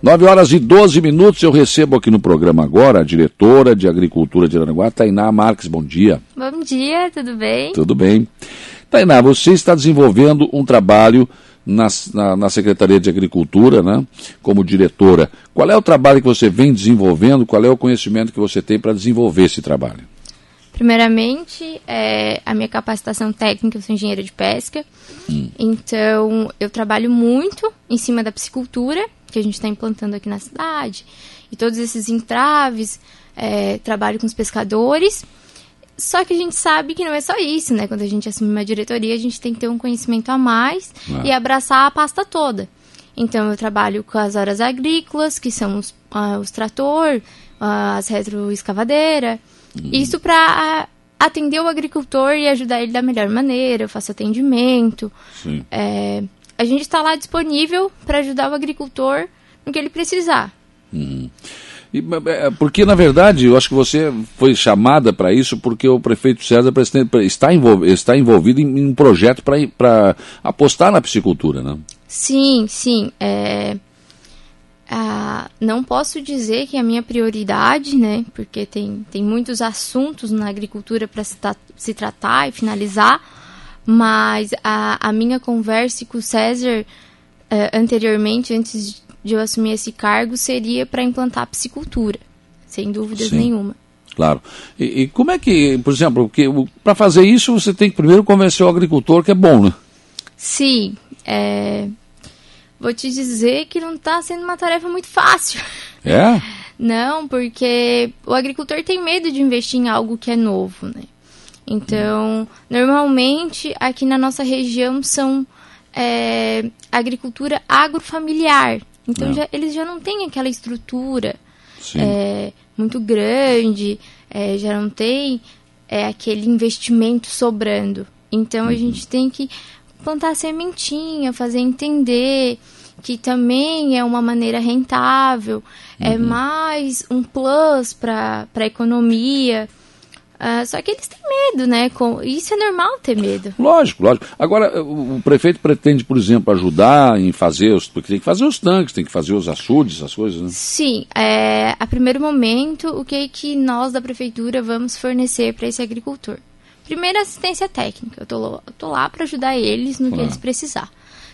9 horas e 12 minutos, eu recebo aqui no programa agora a diretora de Agricultura de Aranaguá, Tainá Marques. Bom dia. Bom dia, tudo bem? Tudo bem. Tainá, você está desenvolvendo um trabalho na, na, na, Secretaria de Agricultura, né, como diretora. Qual é o trabalho que você vem desenvolvendo? Qual é o conhecimento que você tem para desenvolver esse trabalho? Primeiramente, é, a minha capacitação técnica, eu sou engenheira de pesca, hum. então eu trabalho muito em cima da piscicultura, que a gente está implantando aqui na cidade, e todos esses entraves, é, trabalho com os pescadores, só que a gente sabe que não é só isso, né? Quando a gente assume uma diretoria, a gente tem que ter um conhecimento a mais ah. e abraçar a pasta toda. Então, eu trabalho com as horas agrícolas, que são os, uh, os trator, uh, as retroescavadeiras, Uhum. Isso para atender o agricultor e ajudar ele da melhor maneira. Eu faço atendimento. É, a gente está lá disponível para ajudar o agricultor no que ele precisar. Uhum. E, é, porque, na verdade, eu acho que você foi chamada para isso porque o prefeito César está envolvido, está envolvido em, um projeto para apostar na piscicultura, né? Sim, sim. É, ah, não posso dizer que é a minha prioridade, né? Porque tem, tem muitos assuntos na agricultura para se, se, tratar e finalizar, mas a, a minha conversa com o César uh, anteriormente, antes de eu assumir esse cargo, seria para implantar a piscicultura, sem dúvidas Sim. nenhuma. Claro. E, e, como é que, por exemplo, para fazer isso você tem que primeiro convencer o agricultor que é bom, né? Sim. É, vou te dizer que não está sendo uma tarefa muito fácil. É? Não, porque o agricultor tem medo de investir em algo que é novo, né? Então, normalmente aqui na nossa região são é, agricultura agrofamiliar. Então, é. já, eles já não têm aquela estrutura é, muito grande, é, já não tem é, aquele investimento sobrando. Então, uhum. a gente tem que plantar sementinha, fazer entender que também é uma maneira rentável, uhum. é mais um plus para a economia. Uh, só que eles têm medo, né? Com, isso é normal ter medo. Lógico, lógico. Agora, o prefeito pretende, por exemplo, ajudar em fazer os. Porque tem que fazer os tanques, tem que fazer os açudes, essas coisas, né? Sim. É, a primeiro momento, o que, é que nós da prefeitura vamos fornecer para esse agricultor? Primeiro, assistência técnica. Eu tô, tô lá para ajudar eles no que eles precisar.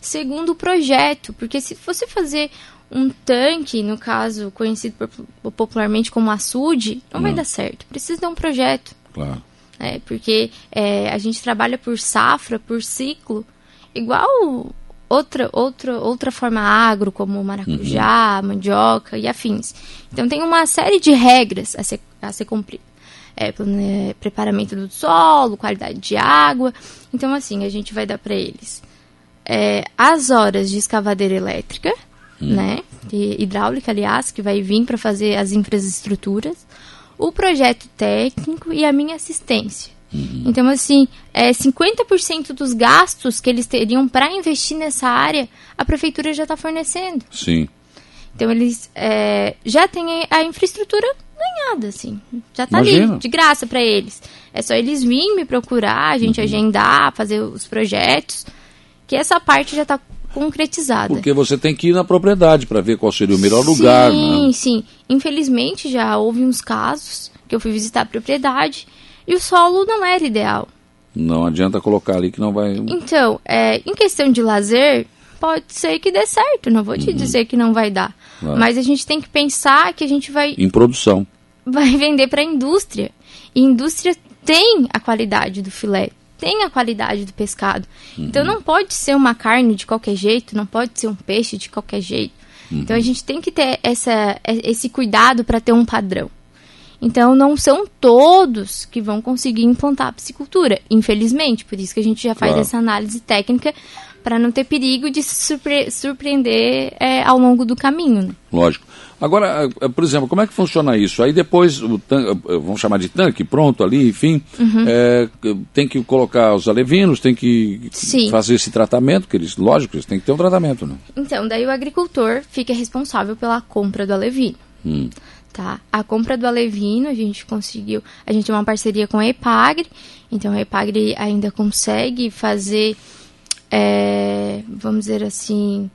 Segundo, o projeto, porque se você fazer um tanque, no caso conhecido popularmente como açude, não, vai dar certo. Precisa de um projeto. Claro. É, porque é, a gente trabalha por safra, por ciclo, igual outra, outra, outra forma agro, como maracujá, uhum. mandioca e afins. Então tem uma série de regras a ser, a ser cumprida é, né, preparamento do solo, qualidade de água. Então, assim, a gente vai dar para eles é, as horas de escavadeira elétrica, hum. né? hidráulica, aliás, que vai vir para fazer as infraestruturas, o projeto técnico e a minha assistência. Uhum. Então, assim, é, 50% dos gastos que eles teriam para investir nessa área, a prefeitura já está fornecendo. Sim. Então, eles é, já têm a infraestrutura ganhada, assim. Já tá Imagina. ali, de graça para eles. É só eles virem me procurar, a gente uhum. agendar, fazer os projetos, que essa parte já tá concretizada. Porque você tem que ir na propriedade para ver qual seria o melhor sim, lugar, Sim, né? sim. Infelizmente já houve uns casos que eu fui visitar a propriedade e o solo não era ideal. Não adianta colocar ali que não vai. Então, é, em questão de lazer, pode ser que dê certo, não vou te uhum. dizer que não vai dar. Mas a gente tem que pensar que a gente vai. Em produção. Vai vender para a indústria. E a indústria tem a qualidade do filé, tem a qualidade do pescado. Uhum. Então não pode ser uma carne de qualquer jeito, não pode ser um peixe de qualquer jeito. Uhum. Então a gente tem que ter essa, esse cuidado para ter um padrão. Então não são todos que vão conseguir implantar a piscicultura, infelizmente. Por isso que a gente já faz claro. essa análise técnica para não ter perigo de se surpre surpreender é, ao longo do caminho. Né? Lógico. Agora, é, por exemplo, como é que funciona isso? Aí depois, o tanque, é, vamos chamar de tanque, pronto ali, enfim, uhum. é, tem que colocar os alevinos, tem que Sim. fazer esse tratamento, que eles, lógico, eles têm que ter um tratamento, né? Então, daí o agricultor fica responsável pela compra do alevino. Hum. Tá? A compra do alevino, a gente conseguiu, a gente tem uma parceria com a Epagre, então a Epagre ainda consegue fazer é, vamos dizer assim,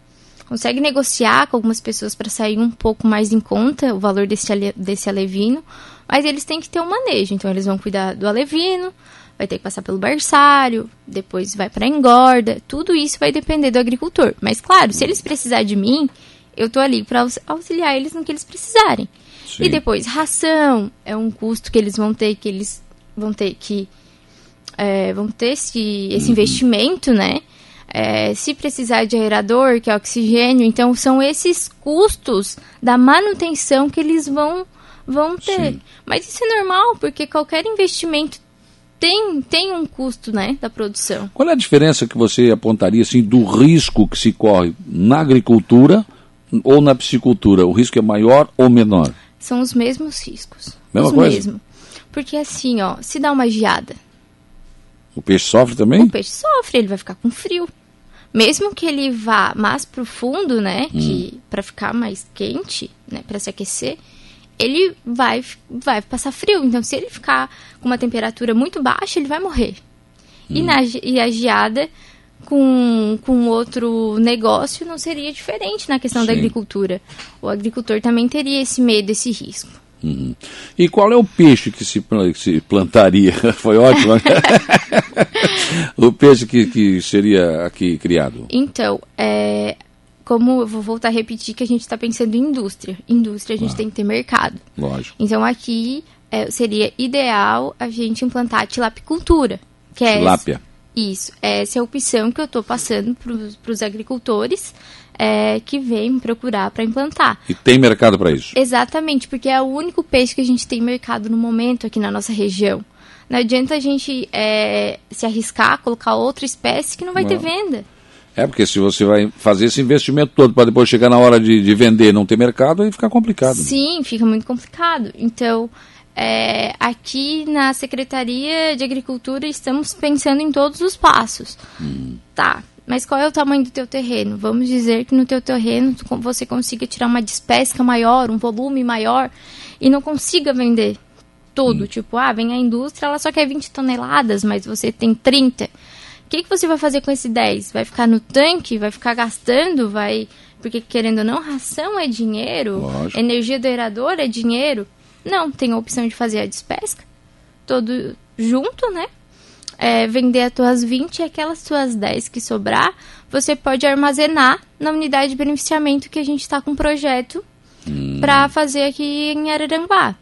consegue negociar com algumas pessoas para sair um pouco mais em conta o valor desse, ale, desse alevino, mas eles têm que ter um manejo. Então, eles vão cuidar do alevino, vai ter que passar pelo berçário, depois vai para engorda. Tudo isso vai depender do agricultor. Mas, claro, se eles precisarem de mim, eu tô ali para auxiliar eles no que eles precisarem. Sim. E depois, ração é um custo que eles vão ter, que eles vão ter que. É, vão ter esse, esse uhum. investimento, né? É, se precisar de aerador, que é oxigênio, então são esses custos da manutenção que eles vão, vão ter. Sim. Mas isso é normal, porque qualquer investimento tem, tem um custo né, da produção. Qual é a diferença que você apontaria assim, do risco que se corre na agricultura ou na piscicultura? O risco é maior ou menor? São os mesmos riscos. Mesma os coisa? Mesmo. Porque assim, ó, se dá uma geada. O peixe sofre também? O peixe sofre, ele vai ficar com frio. Mesmo que ele vá mais profundo, né, hum. que para ficar mais quente, né, para se aquecer, ele vai vai passar frio. Então, se ele ficar com uma temperatura muito baixa, ele vai morrer. Hum. E, na, e a geada com, com outro negócio não seria diferente na questão Sim. da agricultura. O agricultor também teria esse medo, esse risco. Uhum. E qual é o peixe que se, que se plantaria? Foi ótimo. Né? o peixe que, que seria aqui criado? Então, é, como eu vou voltar a repetir que a gente está pensando em indústria. Indústria a gente ah, tem que ter mercado. Lógico. Então aqui é, seria ideal a gente implantar a tilapicultura. Que é Tilápia. Isso, essa é a opção que eu estou passando para os agricultores é, que vêm procurar para implantar. E tem mercado para isso? Exatamente, porque é o único peixe que a gente tem mercado no momento aqui na nossa região. Não adianta a gente é, se arriscar, colocar outra espécie que não vai não. ter venda. É, porque se você vai fazer esse investimento todo para depois chegar na hora de, de vender e não ter mercado, aí fica complicado. Sim, fica muito complicado. Então, é, aqui na Secretaria de Agricultura estamos pensando em todos os passos. Hum. Tá, mas qual é o tamanho do teu terreno? Vamos dizer que no teu terreno você consiga tirar uma despesca maior, um volume maior e não consiga vender tudo. Hum. Tipo, ah, vem a indústria, ela só quer 20 toneladas, mas você tem 30. O que, que você vai fazer com esse 10? Vai ficar no tanque? Vai ficar gastando? Vai... Porque, querendo ou não, ração é dinheiro, Lógico. energia do é dinheiro. Não, tem a opção de fazer a despesca, todo junto, né? É, vender as tuas 20 e aquelas tuas 10 que sobrar, você pode armazenar na unidade de beneficiamento que a gente está com um projeto hum. para fazer aqui em Araranguá.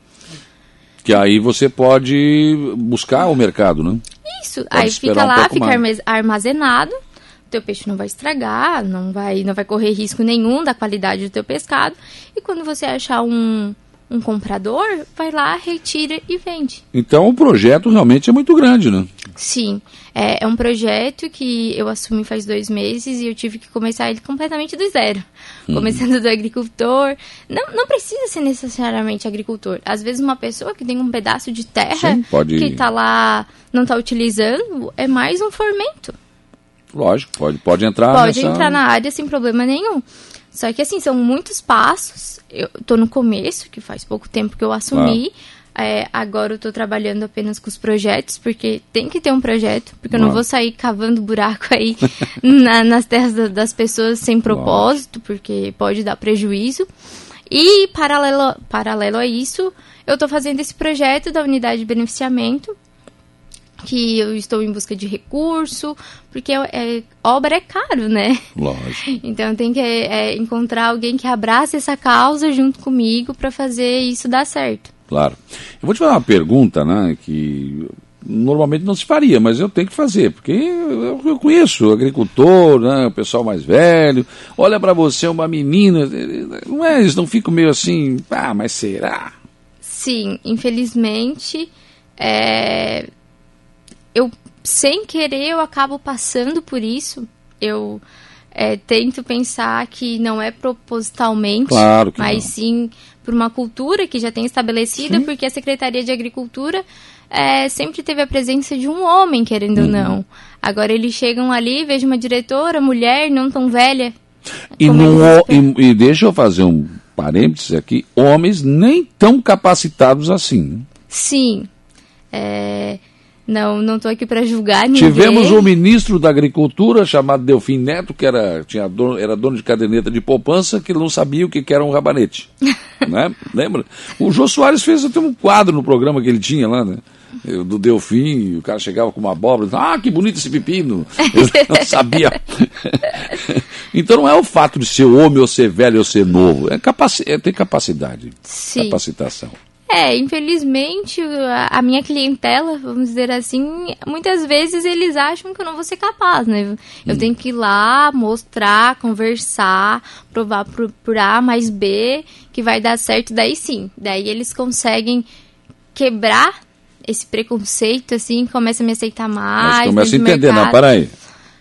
Que aí você pode buscar o mercado, né? Isso, pode aí fica lá, um fica mais. armazenado, teu peixe não vai estragar, não vai, não vai correr risco nenhum da qualidade do teu pescado. E quando você achar um, um comprador, vai lá, retira e vende. Então o projeto realmente é muito grande, né? Sim, é, é, um projeto que eu assumi faz dois meses e eu tive que começar ele completamente do zero. Uhum. Começando do agricultor. Não, não precisa ser necessariamente agricultor. Às vezes uma pessoa que tem um pedaço de terra Sim, pode... que está lá, não está utilizando, é mais um formento. Lógico, pode, pode entrar Pode nessa... entrar na área sem problema nenhum. Só que assim, são muitos passos. Eu tô no começo, que faz pouco tempo que eu assumi. É, agora eu tô trabalhando apenas com os projetos, porque tem que ter um projeto, porque eu não vou sair cavando buraco aí na, nas terras das pessoas sem propósito, porque pode dar prejuízo. E paralelo, paralelo a isso, eu estou fazendo esse projeto da unidade de beneficiamento, que eu estou em busca de recurso, porque é, é, obra é caro, né? Lógico. Então tem que é, encontrar alguém que abrace essa causa junto comigo para fazer isso dar certo. Claro. Eu vou te fazer uma pergunta, né, que normalmente não se faria, mas eu tenho que fazer, porque eu, eu conheço agricultor, né, o pessoal mais velho, olha para você uma menina, não é, eles não ficam meio assim, ah, mas será? Sim, infelizmente, é, eu, sem querer, eu acabo passando por isso. Eu é, tento pensar que não é propositalmente, claro mas não. sim por uma cultura que já tem estabelecida, sim. porque a Secretaria de Agricultura é, sempre teve a presença de um homem, querendo uhum. ou não. Agora eles chegam ali, vejo uma diretora, mulher, não tão velha. E, no, e, e, deixa eu fazer um parênteses aqui, homens nem tão capacitados assim. Né? Sim. É, Não, não estou aqui para julgar ninguém. Tivemos um ministro da Agricultura chamado Delfim Neto, que era, tinha dono, era dono de caderneta de poupança, que não sabia o que, era um rabanete. né? Lembra? O Jô Soares fez até um quadro no programa que ele tinha lá, né? do Delfim, o cara chegava com uma abóbora, ah, que bonito esse pepino. Eu não sabia. então não é o fato de ser homem ou ser velho ou ser novo, é, capaci é ter capacidade, Sim. capacitação. É, infelizmente, a, minha clientela, vamos dizer assim, muitas vezes eles acham que eu não vou ser capaz, né? Eu hum. tenho que ir lá, mostrar, conversar, provar por, por A mais B que vai dar certo, daí sim. Daí eles conseguem quebrar esse preconceito, assim, começa a me aceitar mais. Mas começa a entender, mercado. não, peraí.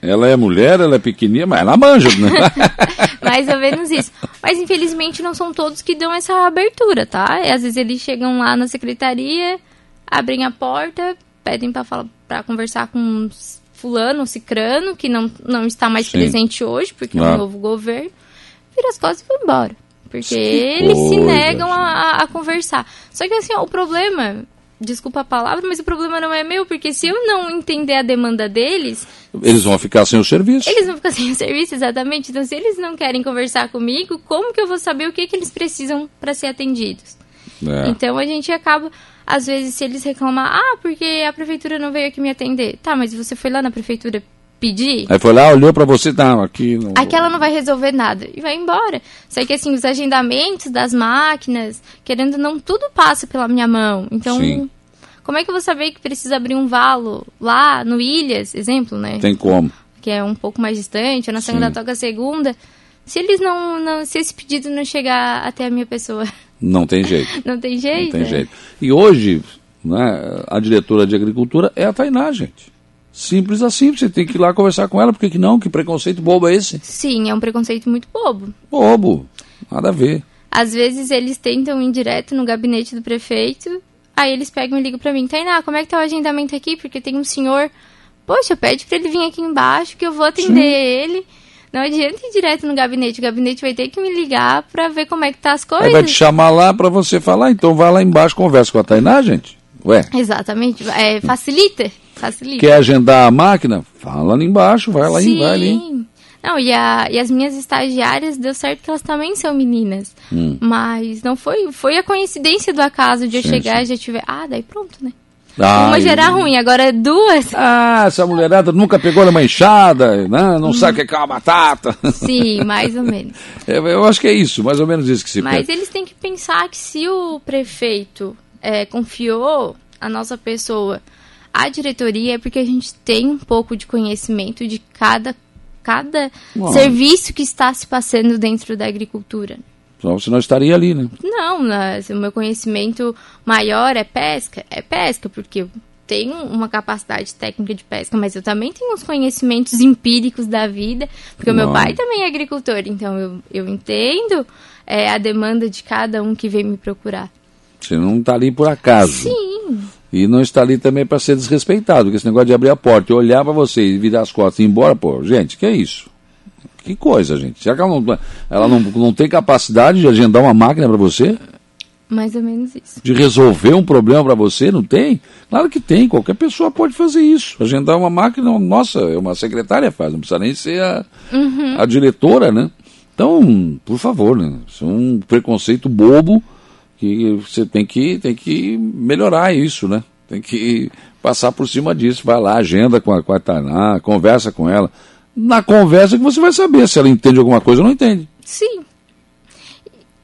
Ela é mulher, ela é pequenininha, mas ela manja, né? Mais ou menos isso. Mas infelizmente não são todos que dão essa abertura, tá? E, às vezes eles chegam lá na secretaria, abrem a porta, pedem para falar para conversar com fulano, cicrano, que não, não está mais Sim. presente hoje, porque é um novo governo, vira as costas e vai embora. Porque eles coisa, se negam a, a, conversar. Só que assim, ó, o problema desculpa a palavra, mas o problema não é meu, porque se eu não entender a demanda deles. Eles vão ficar sem o serviço. Eles vão ficar sem o serviço, exatamente. Então, se eles não querem conversar comigo, como que eu vou saber o que, que eles precisam para ser atendidos? É. Então, a gente acaba. Às vezes, se eles reclamam, ah, porque a prefeitura não veio aqui me atender. Tá, mas você foi lá na prefeitura pedir. Aí foi lá, olhou para você, tá, aqui. Não... Aquela não vai resolver nada e vai embora. Só que assim, os agendamentos das máquinas, querendo não, tudo passa pela minha mão. Então, Sim. como é que eu vou saber que precisa abrir um valo lá no Ilhas, exemplo, né? Tem como. Que é um pouco mais distante, ou na segunda toca segunda. Se eles não, não. Se esse pedido não chegar até a minha pessoa. Não tem jeito. não tem jeito. Não tem jeito. E hoje, né, a diretora de agricultura é a Tainá, gente. Simples assim, você tem que ir lá conversar com ela, porque que não? Que preconceito bobo é esse? Sim, é um preconceito muito bobo. Bobo, nada a ver. Às vezes eles tentam ir direto no gabinete do prefeito, aí eles pegam e ligam pra mim, Tainá, como é que tá o agendamento aqui? Porque tem um senhor, poxa, pede pra ele vir aqui embaixo que eu vou atender Sim. ele. Não adianta ir direto no gabinete, o gabinete vai ter que me ligar pra ver como é que tá as coisas. Aí vai te chamar lá pra você falar, então vai lá embaixo, conversa com a Tainá, gente. Ué. Exatamente, é, facilita. Facilita. Quer agendar a máquina? Fala ali embaixo, vai lá, Sim. vai ali. Não, e, a, e as minhas estagiárias, deu certo que elas também são meninas. Hum. Mas não foi, foi a coincidência do acaso de eu sim, chegar sim. e já tiver. Ah, daí pronto, né? Ai. Uma gerar ruim, agora é duas. Ah, essa mulherada nunca pegou numa enxada, né? não hum. sabe o que é uma batata. Sim, mais ou menos. É, eu acho que é isso, mais ou menos isso que se Mas eles têm que pensar que se o prefeito é, confiou a nossa pessoa a diretoria é porque a gente tem um pouco de conhecimento de cada, cada serviço que está se passando dentro da agricultura. Senão você não estaria ali, né? Não, né? o meu conhecimento maior é pesca. É pesca, porque eu tenho uma capacidade técnica de pesca, mas eu também tenho os conhecimentos empíricos da vida, porque o meu pai também é agricultor, então eu, eu entendo é, a demanda de cada um que vem me procurar. Você não está ali por acaso. Sim. E não está ali também para ser desrespeitado, porque esse negócio de abrir a porta e olhar para você e virar as costas e ir embora, pô, gente, que é isso? Que coisa, gente. Será que ela não, ela não, não tem capacidade de agendar uma máquina para você? Mais ou menos isso. De resolver um problema para você? Não tem? Claro que tem, qualquer pessoa pode fazer isso. Agendar uma máquina, nossa, é uma secretária faz, não precisa nem ser a, uhum. a diretora, né? Então, por favor, né? Isso é um preconceito bobo que você tem que, tem que melhorar isso, né? Tem que passar por cima disso. Vai lá, agenda com a, com a Tainá, conversa com ela. Na conversa que você vai saber se ela entende alguma coisa ou não entende. Sim.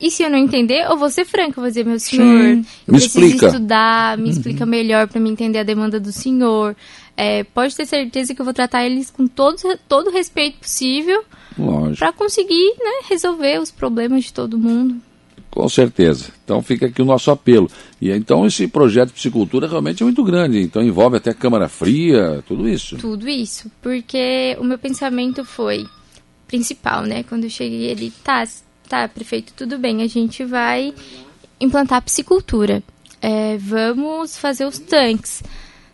E se eu não entender, eu vou ser franca, vou dizer, meu senhor, Sim. eu me preciso explica. estudar, me uhum. explica melhor para me entender a demanda do senhor. É, pode ter certeza que eu vou tratar eles com todo, todo o respeito possível para conseguir né, resolver os problemas de todo mundo. Com certeza. Então fica aqui o nosso apelo. E então esse projeto de piscicultura realmente é muito grande. Então envolve até câmara fria, tudo isso. Tudo isso. Porque o meu pensamento foi principal, né? Quando eu cheguei ele, tá, tá, prefeito, tudo bem, a gente vai implantar piscicultura. É, vamos fazer os tanques.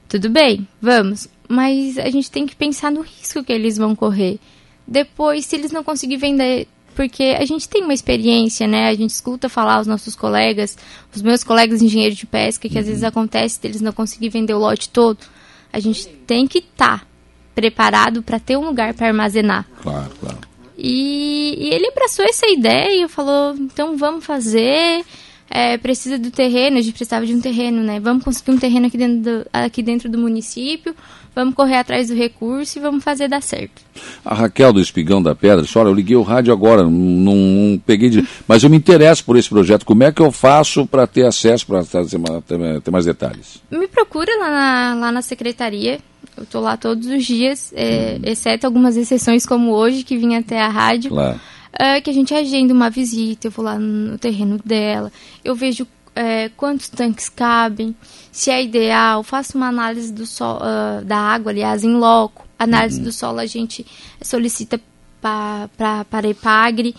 Tudo bem, vamos. Mas a gente tem que pensar no risco que eles vão correr. Depois, se eles não conseguirem vender porque a gente tem uma experiência, né? A gente escuta falar os nossos colegas, os meus colegas engenheiros de pesca, que uhum. às vezes acontece deles não conseguir vender o lote todo. a gente tem que estar tá preparado para ter um lugar para armazenar. Claro, claro. E, e, ele abraçou essa ideia e falou: então vamos fazer. É, precisa do terreno, a gente precisava de um terreno, né? Vamos conseguir um terreno aqui dentro do, aqui dentro do município vamos correr atrás do recurso e vamos fazer dar certo. A Raquel do Espigão da Pedra olha, eu liguei o rádio agora, não, não peguei de... Mas eu me interesso por esse projeto, como é que eu faço para ter acesso, para ter, ter, mais detalhes? Me procura lá na, lá na secretaria, eu estou lá todos os dias, é, hum. exceto algumas exceções como hoje, que vim até a rádio. Claro. É, que a gente agenda uma visita, eu vou lá no terreno dela, eu vejo é, quantos tanques cabem, se é ideal, faço uma análise do sol, uh, da água, aliás, em loco. Análise uhum. do solo a gente solicita para a EPAGRE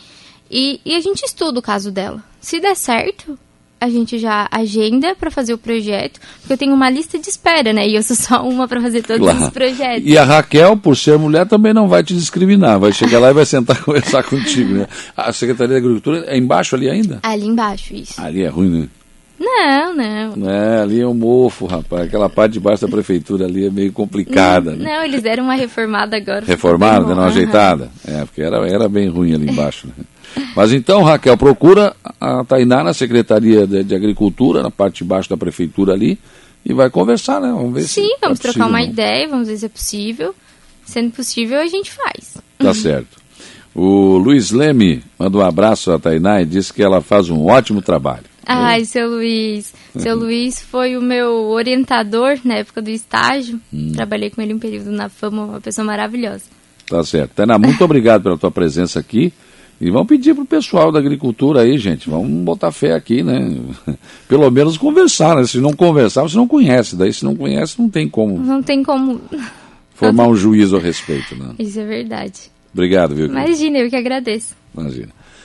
e, e a gente estuda o caso dela. Se der certo, a gente já agenda para fazer o projeto, porque eu tenho uma lista de espera, né? E eu sou só uma para fazer todos claro. os projetos. E a Raquel, por ser mulher, também não vai te discriminar, vai chegar lá e vai sentar conversar contigo, né? A Secretaria da Agricultura é embaixo ali ainda? Ali embaixo, isso. Ali é ruim, né? Não, não. É, ali é um mofo, rapaz. Aquela parte de baixo da prefeitura ali é meio complicada. Não, né? não eles deram uma reformada agora. Reformada, deram uma ajeitada? É, porque era, era bem ruim ali embaixo. Né? Mas então, Raquel, procura a Tainá na Secretaria de, de, Agricultura, na parte de baixo da prefeitura ali, e vai conversar, né? Vamos ver Sim, se vamos é trocar uma ideia, vamos ver se é possível. Sendo possível, a gente faz. Tá certo. O Luiz Leme manda um abraço a Tainá e disse que ela faz um ótimo trabalho. Ai, seu Luiz. Seu Luiz foi o meu orientador na época do estágio. Hum. Trabalhei com ele um período na fama, uma pessoa maravilhosa. Tá certo. Tana, muito obrigado pela tua presença aqui. E vamos pedir pro pessoal da agricultura aí, gente, vamos botar fé aqui, né? Pelo menos conversar, né? Se não conversar, você não conhece. Daí, se não conhece, não tem como. Não tem como. Formar um juízo a respeito, né? Isso é verdade. Obrigado, viu? Imagina, eu que agradeço. Imagina.